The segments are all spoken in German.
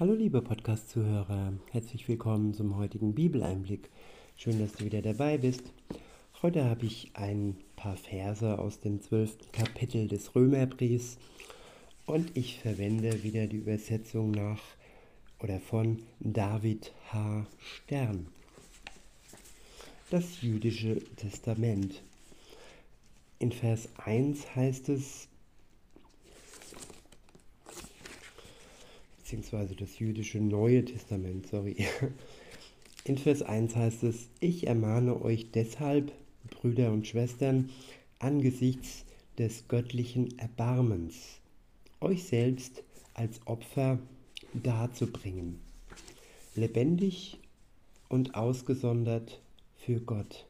Hallo liebe Podcast-Zuhörer, herzlich willkommen zum heutigen Bibeleinblick. Schön, dass du wieder dabei bist. Heute habe ich ein paar Verse aus dem zwölften Kapitel des Römerbriefs und ich verwende wieder die Übersetzung nach oder von David H. Stern. Das jüdische Testament. In Vers 1 heißt es, beziehungsweise das jüdische Neue Testament, sorry. In Vers 1 heißt es, ich ermahne euch deshalb, Brüder und Schwestern, angesichts des göttlichen Erbarmens, euch selbst als Opfer darzubringen, lebendig und ausgesondert für Gott.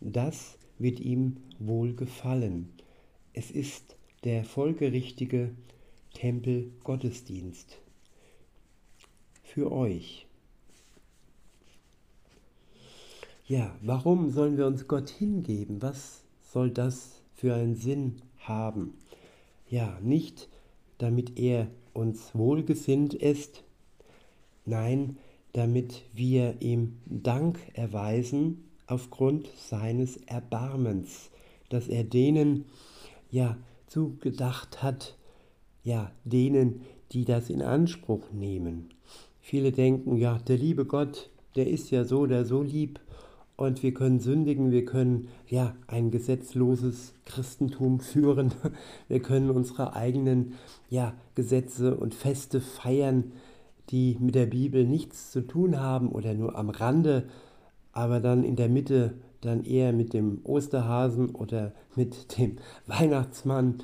Das wird ihm wohl gefallen. Es ist der folgerichtige Tempelgottesdienst für euch. Ja, warum sollen wir uns Gott hingeben? Was soll das für einen Sinn haben? Ja, nicht damit er uns wohlgesinnt ist, nein, damit wir ihm Dank erweisen aufgrund seines Erbarmens, dass er denen ja zugedacht hat, ja, denen, die das in Anspruch nehmen. Viele denken, ja, der liebe Gott, der ist ja so, der so lieb und wir können sündigen, wir können ja ein gesetzloses Christentum führen, wir können unsere eigenen ja, Gesetze und Feste feiern, die mit der Bibel nichts zu tun haben oder nur am Rande, aber dann in der Mitte dann eher mit dem Osterhasen oder mit dem Weihnachtsmann.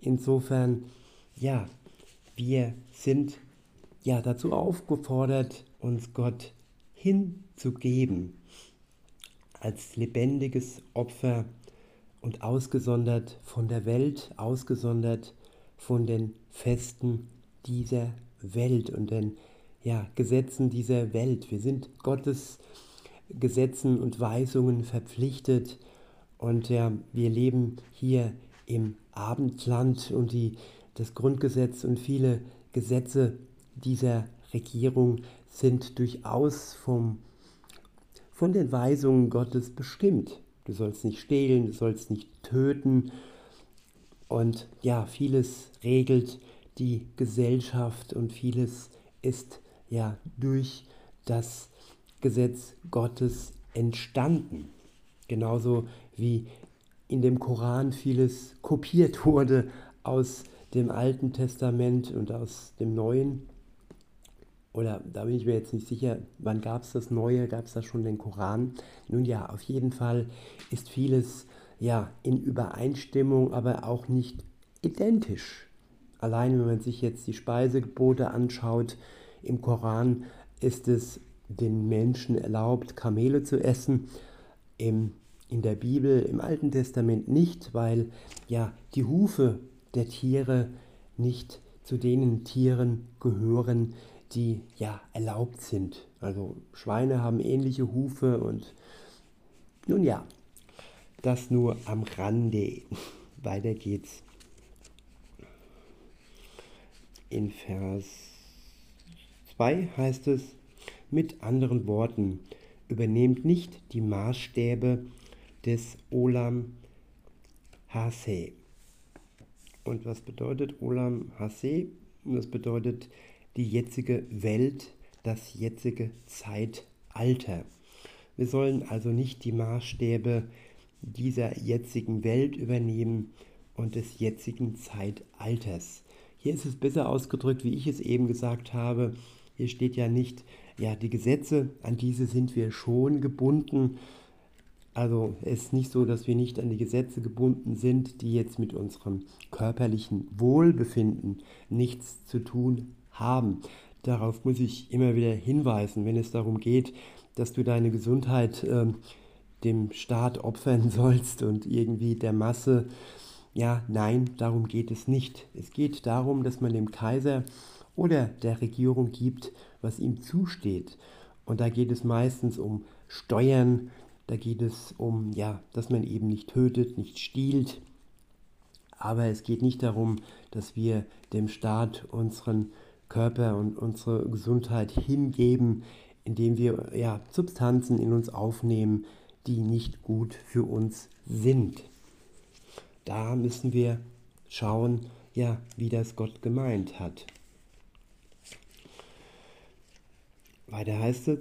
Insofern ja, wir sind ja dazu aufgefordert, uns Gott hinzugeben als lebendiges Opfer und ausgesondert von der Welt, ausgesondert von den Festen dieser Welt und den ja, Gesetzen dieser Welt. Wir sind Gottes Gesetzen und Weisungen verpflichtet und ja, wir leben hier im Abendland und die das Grundgesetz und viele Gesetze dieser Regierung sind durchaus vom, von den Weisungen Gottes bestimmt. Du sollst nicht stehlen, du sollst nicht töten. Und ja, vieles regelt die Gesellschaft und vieles ist ja durch das Gesetz Gottes entstanden. Genauso wie in dem Koran vieles kopiert wurde aus dem Alten Testament und aus dem Neuen. Oder da bin ich mir jetzt nicht sicher, wann gab es das Neue, gab es da schon den Koran? Nun ja, auf jeden Fall ist vieles ja in Übereinstimmung, aber auch nicht identisch. Allein wenn man sich jetzt die Speisegebote anschaut, im Koran ist es den Menschen erlaubt, Kamele zu essen. Im, in der Bibel, im Alten Testament nicht, weil ja die Hufe der Tiere nicht zu den Tieren gehören, die ja erlaubt sind. Also Schweine haben ähnliche Hufe und nun ja, das nur am Rande. Weiter geht's. In Vers 2 heißt es, mit anderen Worten, übernehmt nicht die Maßstäbe des Olam Hase und was bedeutet Olam Hase? Das bedeutet die jetzige Welt, das jetzige Zeitalter. Wir sollen also nicht die Maßstäbe dieser jetzigen Welt übernehmen und des jetzigen Zeitalters. Hier ist es besser ausgedrückt, wie ich es eben gesagt habe. Hier steht ja nicht, ja, die Gesetze, an diese sind wir schon gebunden, also es ist nicht so, dass wir nicht an die Gesetze gebunden sind, die jetzt mit unserem körperlichen Wohlbefinden nichts zu tun haben. Darauf muss ich immer wieder hinweisen, wenn es darum geht, dass du deine Gesundheit äh, dem Staat opfern sollst und irgendwie der Masse. Ja, nein, darum geht es nicht. Es geht darum, dass man dem Kaiser oder der Regierung gibt, was ihm zusteht. Und da geht es meistens um Steuern, da geht es um, ja, dass man eben nicht tötet, nicht stiehlt. Aber es geht nicht darum, dass wir dem Staat unseren Körper und unsere Gesundheit hingeben, indem wir ja, Substanzen in uns aufnehmen, die nicht gut für uns sind. Da müssen wir schauen, ja, wie das Gott gemeint hat. Weiter heißt es,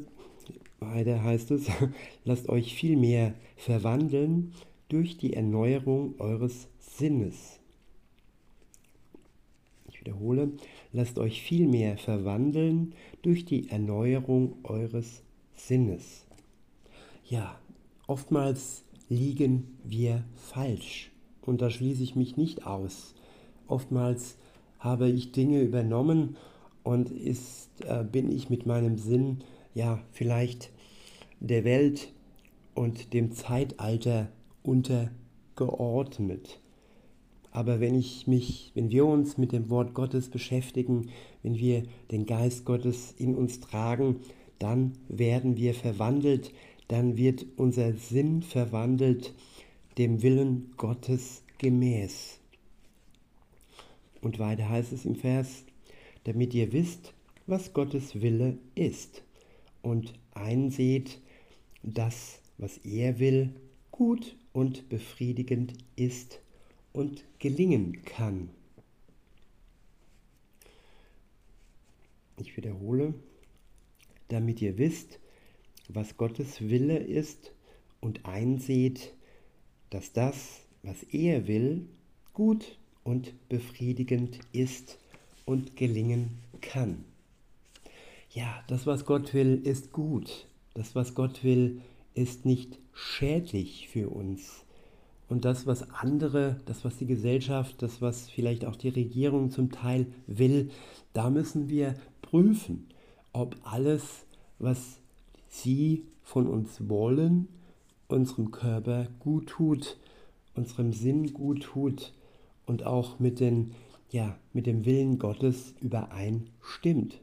weiter heißt es lasst euch vielmehr verwandeln durch die Erneuerung eures Sinnes. Ich wiederhole, lasst euch vielmehr verwandeln durch die Erneuerung eures Sinnes. Ja, oftmals liegen wir falsch und da schließe ich mich nicht aus. Oftmals habe ich Dinge übernommen und ist, äh, bin ich mit meinem Sinn ja vielleicht der Welt und dem Zeitalter untergeordnet. Aber wenn ich mich, wenn wir uns mit dem Wort Gottes beschäftigen, wenn wir den Geist Gottes in uns tragen, dann werden wir verwandelt, dann wird unser Sinn verwandelt dem Willen Gottes gemäß. Und weiter heißt es im Vers, damit ihr wisst, was Gottes Wille ist und einseht, dass, was er will, gut und befriedigend ist und gelingen kann. Ich wiederhole, damit ihr wisst, was Gottes Wille ist und einseht, dass das, was er will, gut und befriedigend ist und gelingen kann. Ja, das, was Gott will, ist gut. Das, was Gott will, ist nicht schädlich für uns. Und das, was andere, das, was die Gesellschaft, das, was vielleicht auch die Regierung zum Teil will, da müssen wir prüfen, ob alles, was sie von uns wollen, unserem Körper gut tut, unserem Sinn gut tut und auch mit, den, ja, mit dem Willen Gottes übereinstimmt.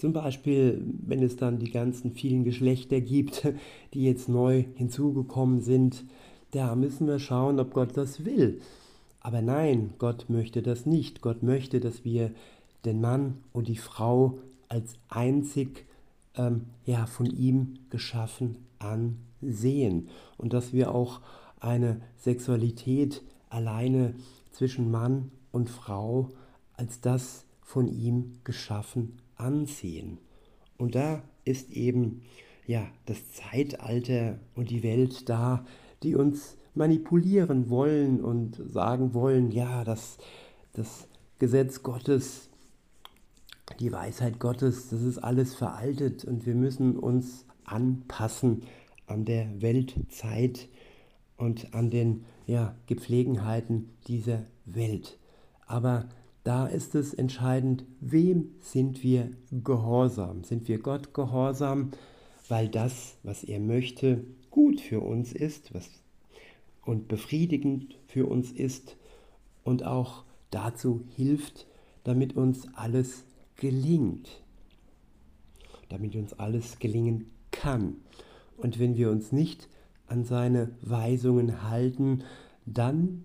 Zum Beispiel, wenn es dann die ganzen vielen Geschlechter gibt, die jetzt neu hinzugekommen sind, da müssen wir schauen, ob Gott das will. Aber nein, Gott möchte das nicht. Gott möchte, dass wir den Mann und die Frau als einzig ähm, ja, von ihm geschaffen ansehen und dass wir auch eine Sexualität alleine zwischen Mann und Frau als das von ihm geschaffen ansehen. Und da ist eben ja das Zeitalter und die Welt da, die uns manipulieren wollen und sagen wollen, ja, das, das Gesetz Gottes, die Weisheit Gottes, das ist alles veraltet und wir müssen uns anpassen an der Weltzeit und an den ja, Gepflegenheiten dieser Welt. Aber da ist es entscheidend, wem sind wir gehorsam? Sind wir Gott gehorsam, weil das, was er möchte, gut für uns ist was, und befriedigend für uns ist und auch dazu hilft, damit uns alles gelingt. Damit uns alles gelingen kann. Und wenn wir uns nicht an seine Weisungen halten, dann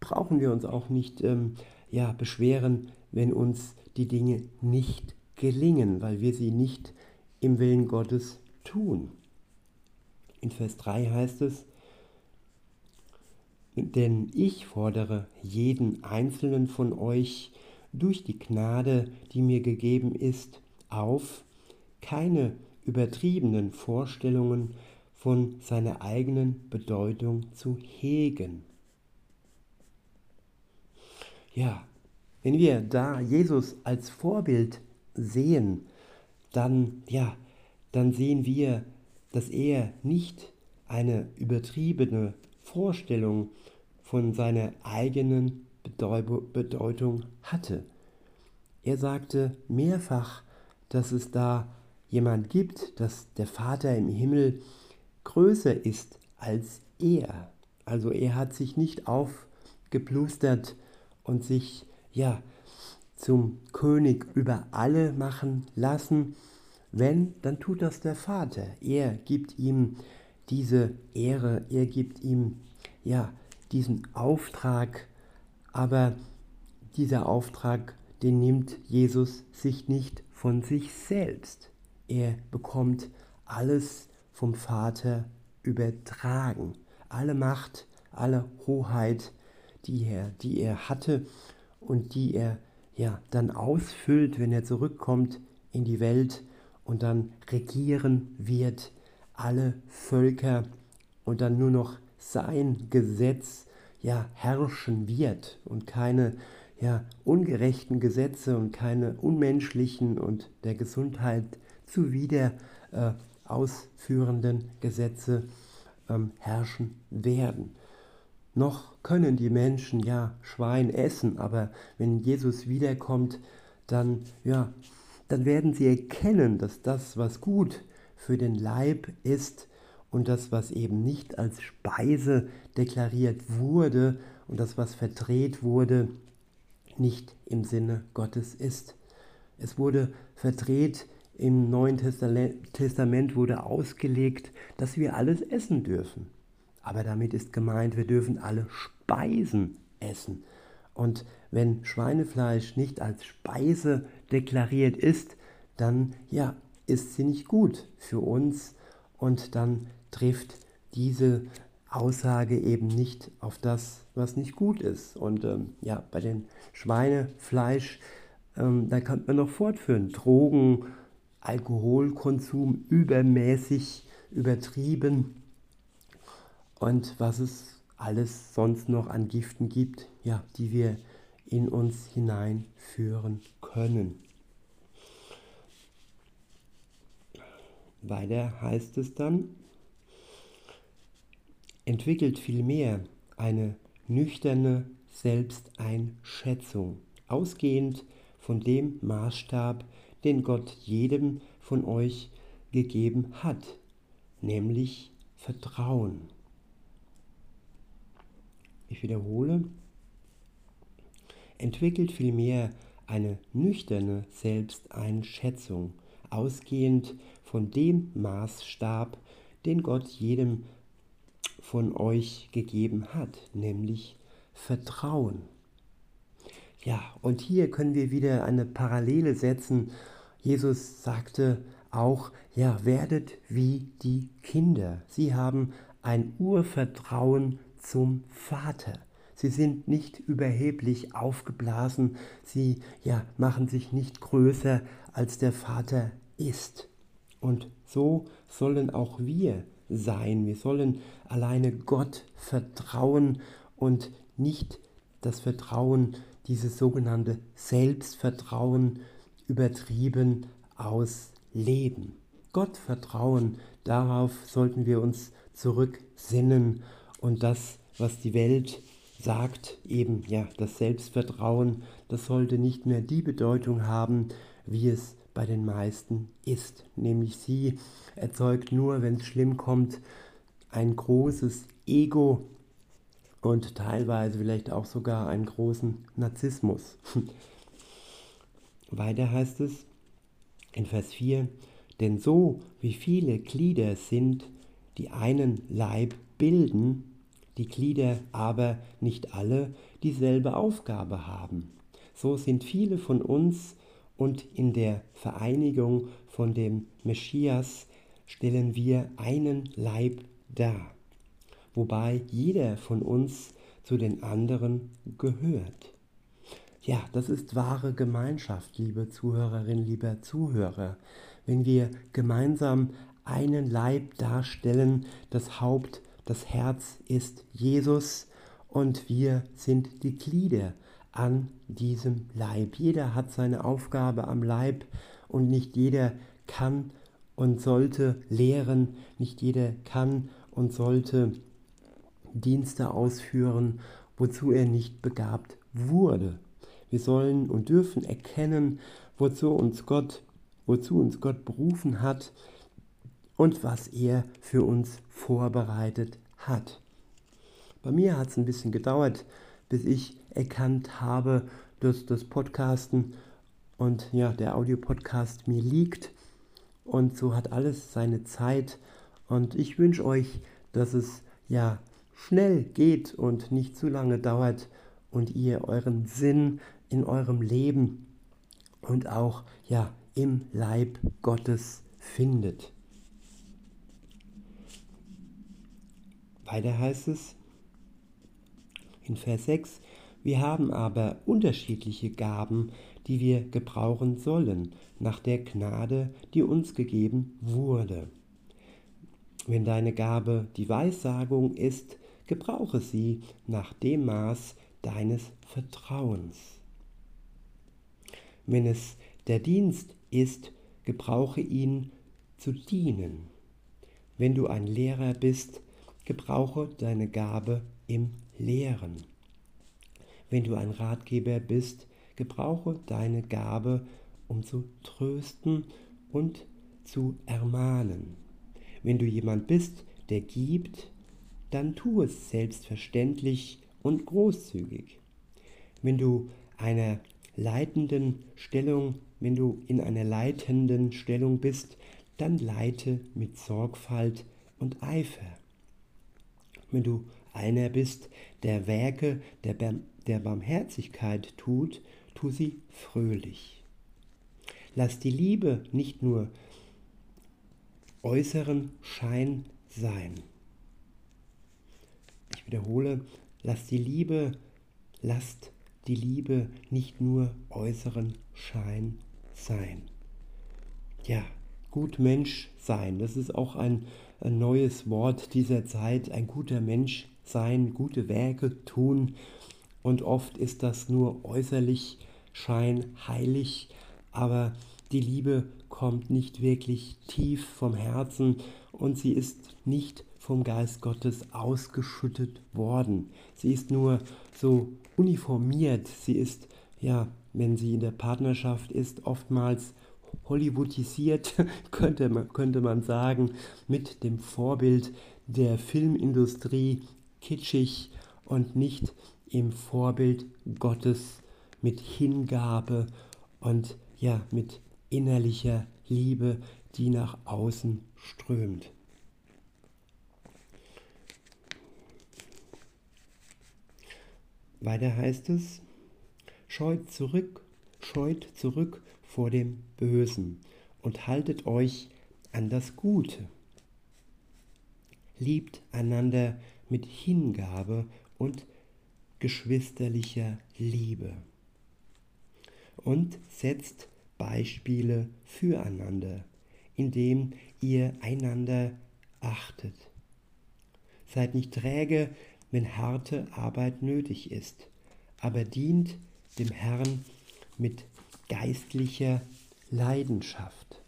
brauchen wir uns auch nicht ähm, ja, beschweren, wenn uns die Dinge nicht gelingen, weil wir sie nicht im Willen Gottes tun. In Vers 3 heißt es, denn ich fordere jeden einzelnen von euch durch die Gnade, die mir gegeben ist, auf, keine übertriebenen Vorstellungen von seiner eigenen Bedeutung zu hegen. Ja, wenn wir da Jesus als Vorbild sehen, dann ja, dann sehen wir, dass er nicht eine übertriebene Vorstellung von seiner eigenen Bedeutung hatte. Er sagte mehrfach, dass es da jemand gibt, dass der Vater im Himmel größer ist als er. Also er hat sich nicht aufgeplustert und sich ja zum König über alle machen lassen. Wenn, dann tut das der Vater. Er gibt ihm diese Ehre, er gibt ihm ja diesen Auftrag, aber dieser Auftrag, den nimmt Jesus sich nicht von sich selbst. Er bekommt alles vom Vater übertragen. Alle Macht, alle Hoheit, die er, die er hatte und die er ja dann ausfüllt, wenn er zurückkommt in die Welt und dann regieren wird alle Völker und dann nur noch sein Gesetz ja herrschen wird und keine ja ungerechten Gesetze und keine unmenschlichen und der Gesundheit zuwider äh, ausführenden Gesetze ähm, herrschen werden. Noch können die Menschen ja Schwein essen, aber wenn Jesus wiederkommt, dann ja, dann werden sie erkennen, dass das, was gut für den Leib ist und das, was eben nicht als Speise deklariert wurde und das, was verdreht wurde, nicht im Sinne Gottes ist. Es wurde verdreht im Neuen Testament wurde ausgelegt, dass wir alles essen dürfen. Aber damit ist gemeint, wir dürfen alle Speisen essen. Und wenn Schweinefleisch nicht als Speise deklariert ist, dann ja, ist sie nicht gut für uns und dann trifft diese Aussage eben nicht auf das, was nicht gut ist. Und ähm, ja, bei dem Schweinefleisch, ähm, da kann man noch fortführen. Drogen, Alkoholkonsum übermäßig übertrieben und was es alles sonst noch an Giften gibt, ja, die wir in uns hineinführen können. Weiter heißt es dann, entwickelt vielmehr eine nüchterne Selbsteinschätzung, ausgehend von dem Maßstab, den Gott jedem von euch gegeben hat, nämlich Vertrauen. Ich wiederhole, entwickelt vielmehr eine nüchterne Selbsteinschätzung, ausgehend von dem Maßstab, den Gott jedem von euch gegeben hat, nämlich Vertrauen. Ja, und hier können wir wieder eine Parallele setzen Jesus sagte auch, ja, werdet wie die Kinder. Sie haben ein Urvertrauen zum Vater. Sie sind nicht überheblich aufgeblasen, sie ja, machen sich nicht größer, als der Vater ist. Und so sollen auch wir sein. Wir sollen alleine Gott vertrauen und nicht das Vertrauen, dieses sogenannte Selbstvertrauen übertrieben ausleben. Gott vertrauen, darauf sollten wir uns zurücksinnen und das, was die Welt sagt, eben ja, das Selbstvertrauen, das sollte nicht mehr die Bedeutung haben, wie es bei den meisten ist. Nämlich sie erzeugt nur, wenn es schlimm kommt, ein großes Ego und teilweise vielleicht auch sogar einen großen Narzissmus. Weiter heißt es in Vers 4, denn so wie viele Glieder sind, die einen Leib bilden, die Glieder aber nicht alle dieselbe Aufgabe haben. So sind viele von uns und in der Vereinigung von dem Messias stellen wir einen Leib dar, wobei jeder von uns zu den anderen gehört. Ja, das ist wahre Gemeinschaft, liebe Zuhörerinnen, lieber Zuhörer. Wenn wir gemeinsam einen Leib darstellen, das Haupt, das Herz ist Jesus und wir sind die Glieder an diesem Leib. Jeder hat seine Aufgabe am Leib und nicht jeder kann und sollte lehren, nicht jeder kann und sollte Dienste ausführen, wozu er nicht begabt wurde. Wir sollen und dürfen erkennen, wozu uns Gott, wozu uns Gott berufen hat und was er für uns vorbereitet hat. Bei mir hat es ein bisschen gedauert, bis ich erkannt habe, dass das Podcasten und ja, der Audiopodcast mir liegt. Und so hat alles seine Zeit. Und ich wünsche euch, dass es ja schnell geht und nicht zu lange dauert und ihr euren Sinn in eurem Leben und auch ja im Leib Gottes findet. Weiter heißt es in Vers 6, wir haben aber unterschiedliche Gaben, die wir gebrauchen sollen, nach der Gnade, die uns gegeben wurde. Wenn deine Gabe die Weissagung ist, gebrauche sie nach dem Maß deines Vertrauens. Wenn es der Dienst ist, gebrauche ihn zu dienen. Wenn du ein Lehrer bist, gebrauche deine Gabe im Lehren. Wenn du ein Ratgeber bist, gebrauche deine Gabe, um zu trösten und zu ermahnen. Wenn du jemand bist, der gibt, dann tu es selbstverständlich und großzügig. Wenn du einer leitenden Stellung, wenn du in einer leitenden Stellung bist, dann leite mit Sorgfalt und Eifer. Wenn du einer bist, der Werke der, der Barmherzigkeit tut, tu sie fröhlich. Lass die Liebe nicht nur äußeren Schein sein. Ich wiederhole, lass die Liebe, lasst die Liebe nicht nur äußeren Schein sein. Ja, gut Mensch sein, das ist auch ein, ein neues Wort dieser Zeit, ein guter Mensch sein, gute Werke tun. Und oft ist das nur äußerlich scheinheilig, aber die Liebe kommt nicht wirklich tief vom Herzen und sie ist nicht vom Geist Gottes ausgeschüttet worden. Sie ist nur so uniformiert. Sie ist, ja, wenn sie in der Partnerschaft ist, oftmals hollywoodisiert, könnte man, könnte man sagen, mit dem Vorbild der Filmindustrie, kitschig und nicht im Vorbild Gottes mit Hingabe und ja, mit innerlicher Liebe, die nach außen strömt. Weiter heißt es, scheut zurück, scheut zurück vor dem Bösen und haltet euch an das Gute. Liebt einander mit Hingabe und geschwisterlicher Liebe und setzt Beispiele füreinander, indem ihr einander achtet. Seid nicht träge, wenn harte Arbeit nötig ist, aber dient dem Herrn mit geistlicher Leidenschaft.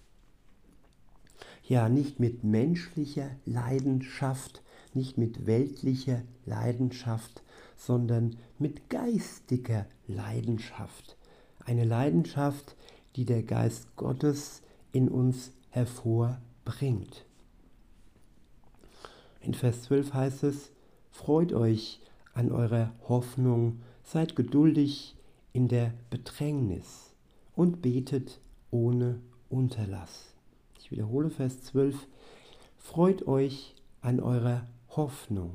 Ja, nicht mit menschlicher Leidenschaft, nicht mit weltlicher Leidenschaft, sondern mit geistiger Leidenschaft. Eine Leidenschaft, die der Geist Gottes in uns hervorbringt. In Vers 12 heißt es, Freut euch an eurer Hoffnung, seid geduldig in der Bedrängnis und betet ohne Unterlass. Ich wiederhole Vers 12. Freut euch an eurer Hoffnung,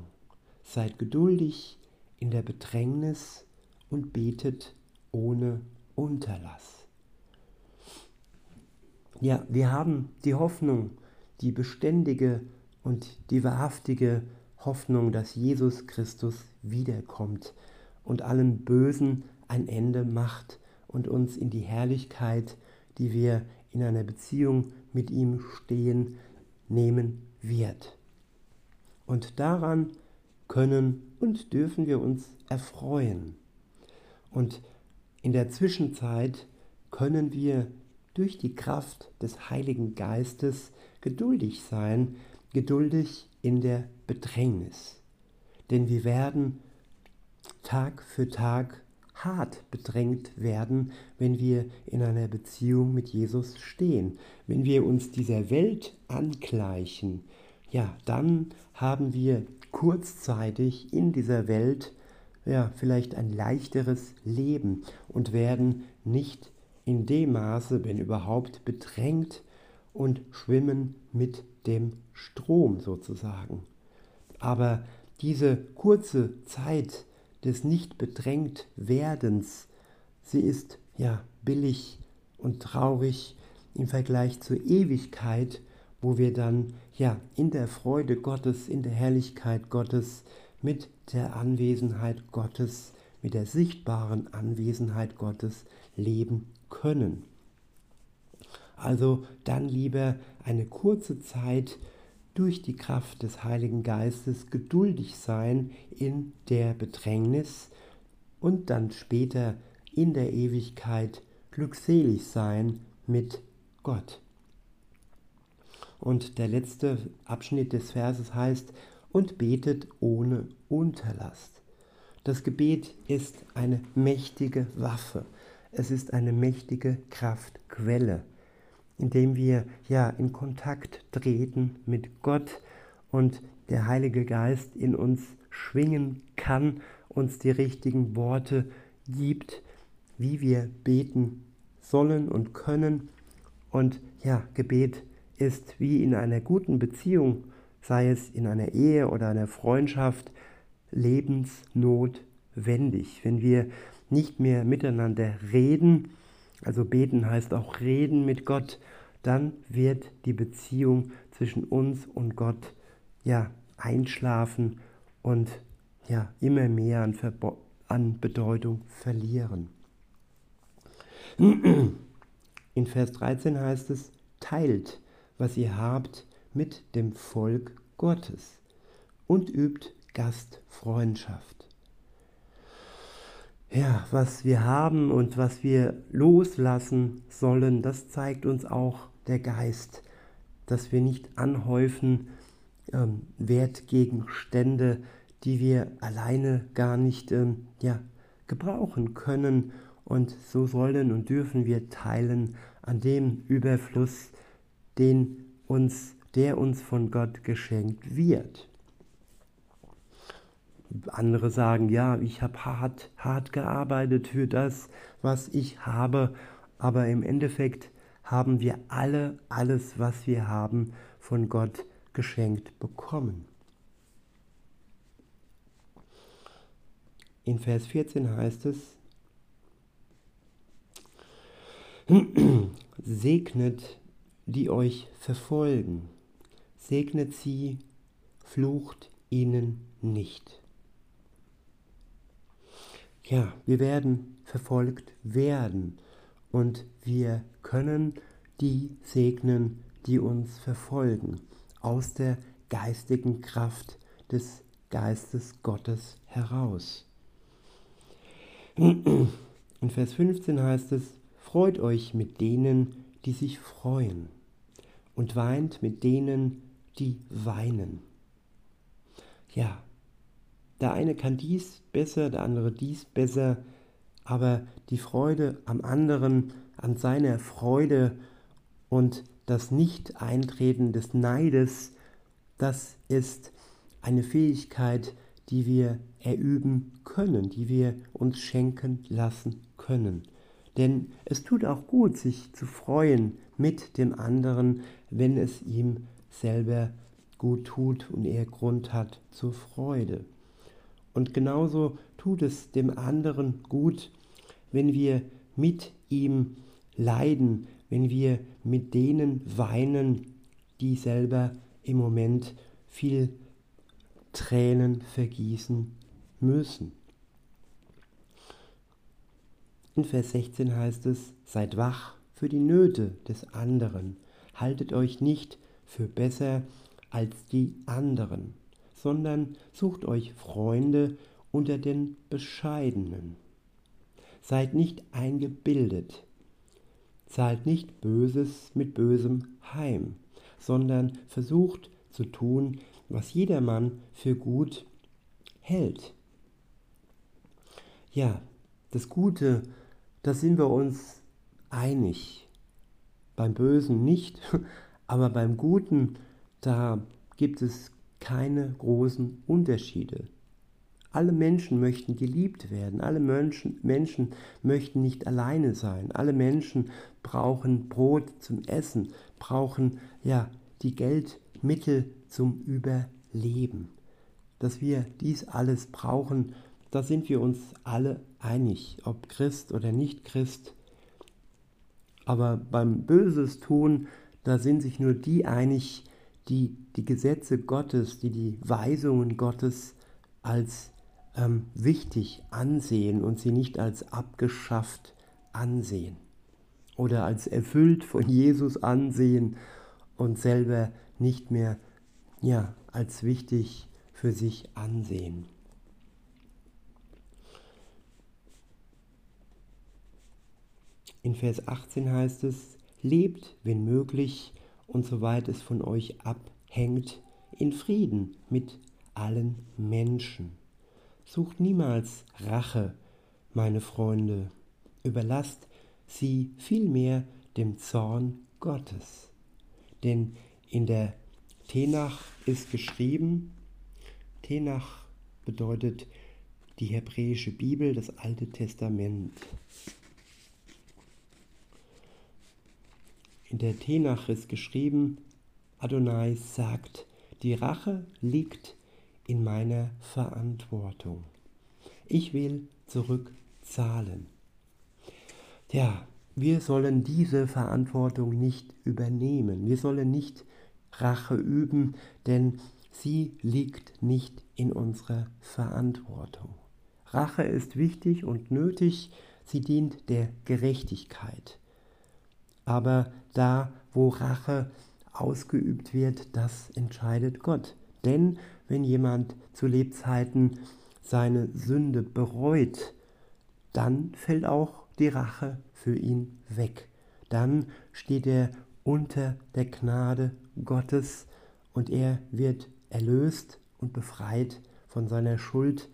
seid geduldig in der Bedrängnis und betet ohne Unterlass. Ja, wir haben die Hoffnung, die beständige und die wahrhaftige Hoffnung, dass Jesus Christus wiederkommt und allem Bösen ein Ende macht und uns in die Herrlichkeit, die wir in einer Beziehung mit ihm stehen, nehmen wird. Und daran können und dürfen wir uns erfreuen. Und in der Zwischenzeit können wir durch die Kraft des Heiligen Geistes geduldig sein, geduldig in der Bedrängnis. Denn wir werden Tag für Tag hart bedrängt werden, wenn wir in einer Beziehung mit Jesus stehen. Wenn wir uns dieser Welt angleichen, ja, dann haben wir kurzzeitig in dieser Welt ja, vielleicht ein leichteres Leben und werden nicht in dem Maße, wenn überhaupt, bedrängt und schwimmen mit dem Strom sozusagen. Aber diese kurze Zeit des nicht bedrängt werdens, sie ist ja billig und traurig im Vergleich zur Ewigkeit, wo wir dann ja in der Freude Gottes, in der Herrlichkeit Gottes, mit der Anwesenheit Gottes, mit der sichtbaren Anwesenheit Gottes leben können. Also dann lieber eine kurze Zeit durch die Kraft des Heiligen Geistes geduldig sein in der Bedrängnis und dann später in der Ewigkeit glückselig sein mit Gott. Und der letzte Abschnitt des Verses heißt, und betet ohne Unterlass. Das Gebet ist eine mächtige Waffe. Es ist eine mächtige Kraftquelle, indem wir ja in Kontakt treten mit Gott und der Heilige Geist in uns schwingen kann, uns die richtigen Worte gibt, wie wir beten sollen und können. Und ja, Gebet ist wie in einer guten Beziehung, sei es in einer Ehe oder einer Freundschaft, lebensnotwendig. Wenn wir nicht mehr miteinander reden, also beten heißt auch reden mit Gott, dann wird die Beziehung zwischen uns und Gott ja einschlafen und ja immer mehr an, Verbo an Bedeutung verlieren. In Vers 13 heißt es, teilt, was ihr habt, mit dem Volk Gottes und übt Gastfreundschaft. Ja, was wir haben und was wir loslassen sollen, das zeigt uns auch der Geist, dass wir nicht anhäufen ähm, Wertgegenstände, die wir alleine gar nicht ähm, ja, gebrauchen können. Und so sollen und dürfen wir teilen an dem Überfluss, den uns, der uns von Gott geschenkt wird. Andere sagen, ja, ich habe hart, hart gearbeitet für das, was ich habe, aber im Endeffekt haben wir alle alles, was wir haben, von Gott geschenkt bekommen. In Vers 14 heißt es, segnet, die euch verfolgen, segnet sie, flucht ihnen nicht. Ja, wir werden verfolgt werden und wir können die segnen, die uns verfolgen, aus der geistigen Kraft des Geistes Gottes heraus. In Vers 15 heißt es, freut euch mit denen, die sich freuen und weint mit denen, die weinen. Ja, der eine kann dies besser, der andere dies besser, aber die Freude am anderen, an seiner Freude und das Nicht-Eintreten des Neides, das ist eine Fähigkeit, die wir erüben können, die wir uns schenken lassen können. Denn es tut auch gut, sich zu freuen mit dem anderen, wenn es ihm selber gut tut und er Grund hat zur Freude. Und genauso tut es dem anderen gut, wenn wir mit ihm leiden, wenn wir mit denen weinen, die selber im Moment viel Tränen vergießen müssen. In Vers 16 heißt es, seid wach für die Nöte des anderen, haltet euch nicht für besser als die anderen sondern sucht euch Freunde unter den Bescheidenen. Seid nicht eingebildet, zahlt nicht Böses mit Bösem heim, sondern versucht zu tun, was jedermann für gut hält. Ja, das Gute, da sind wir uns einig. Beim Bösen nicht, aber beim Guten, da gibt es keine großen Unterschiede. Alle Menschen möchten geliebt werden, alle Menschen, Menschen möchten nicht alleine sein, alle Menschen brauchen Brot zum Essen, brauchen ja die Geldmittel zum Überleben. Dass wir dies alles brauchen, da sind wir uns alle einig, ob Christ oder nicht Christ. Aber beim Böses tun, da sind sich nur die einig, die die Gesetze Gottes, die die Weisungen Gottes als ähm, wichtig ansehen und sie nicht als abgeschafft ansehen oder als erfüllt von Jesus ansehen und selber nicht mehr ja, als wichtig für sich ansehen. In Vers 18 heißt es, lebt, wenn möglich, und soweit es von euch abhängt, in Frieden mit allen Menschen. Sucht niemals Rache, meine Freunde, überlasst sie vielmehr dem Zorn Gottes. Denn in der Tenach ist geschrieben, Tenach bedeutet die hebräische Bibel, das Alte Testament. In der Tenach ist geschrieben, Adonai sagt, die Rache liegt in meiner Verantwortung. Ich will zurückzahlen. Ja, wir sollen diese Verantwortung nicht übernehmen. Wir sollen nicht Rache üben, denn sie liegt nicht in unserer Verantwortung. Rache ist wichtig und nötig, sie dient der Gerechtigkeit. Aber da, wo Rache ausgeübt wird, das entscheidet Gott. Denn wenn jemand zu Lebzeiten seine Sünde bereut, dann fällt auch die Rache für ihn weg. Dann steht er unter der Gnade Gottes und er wird erlöst und befreit von seiner Schuld,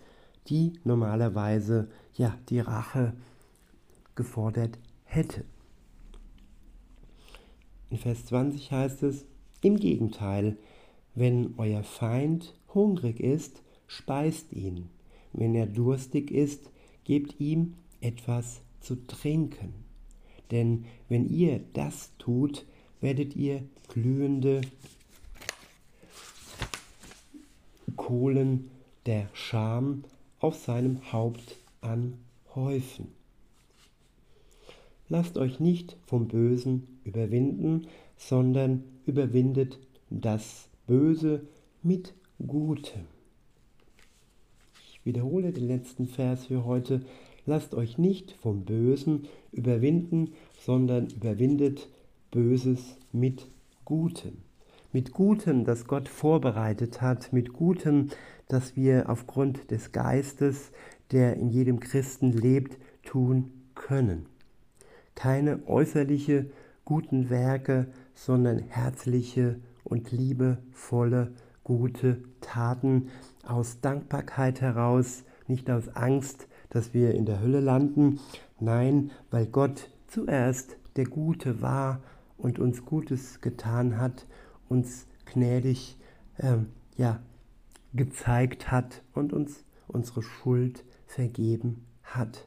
die normalerweise ja die Rache gefordert hätte. In Vers 20 heißt es, im Gegenteil, wenn euer Feind hungrig ist, speist ihn. Wenn er durstig ist, gebt ihm etwas zu trinken. Denn wenn ihr das tut, werdet ihr glühende Kohlen der Scham auf seinem Haupt anhäufen. Lasst euch nicht vom Bösen überwinden, sondern überwindet das Böse mit Gutem. Ich wiederhole den letzten Vers für heute. Lasst euch nicht vom Bösen überwinden, sondern überwindet Böses mit Gutem. Mit Gutem, das Gott vorbereitet hat, mit Gutem, das wir aufgrund des Geistes, der in jedem Christen lebt, tun können keine äußerliche guten Werke, sondern herzliche und liebevolle gute Taten aus Dankbarkeit heraus, nicht aus Angst, dass wir in der Hölle landen, nein, weil Gott zuerst der Gute war und uns Gutes getan hat, uns gnädig ähm, ja, gezeigt hat und uns unsere Schuld vergeben hat.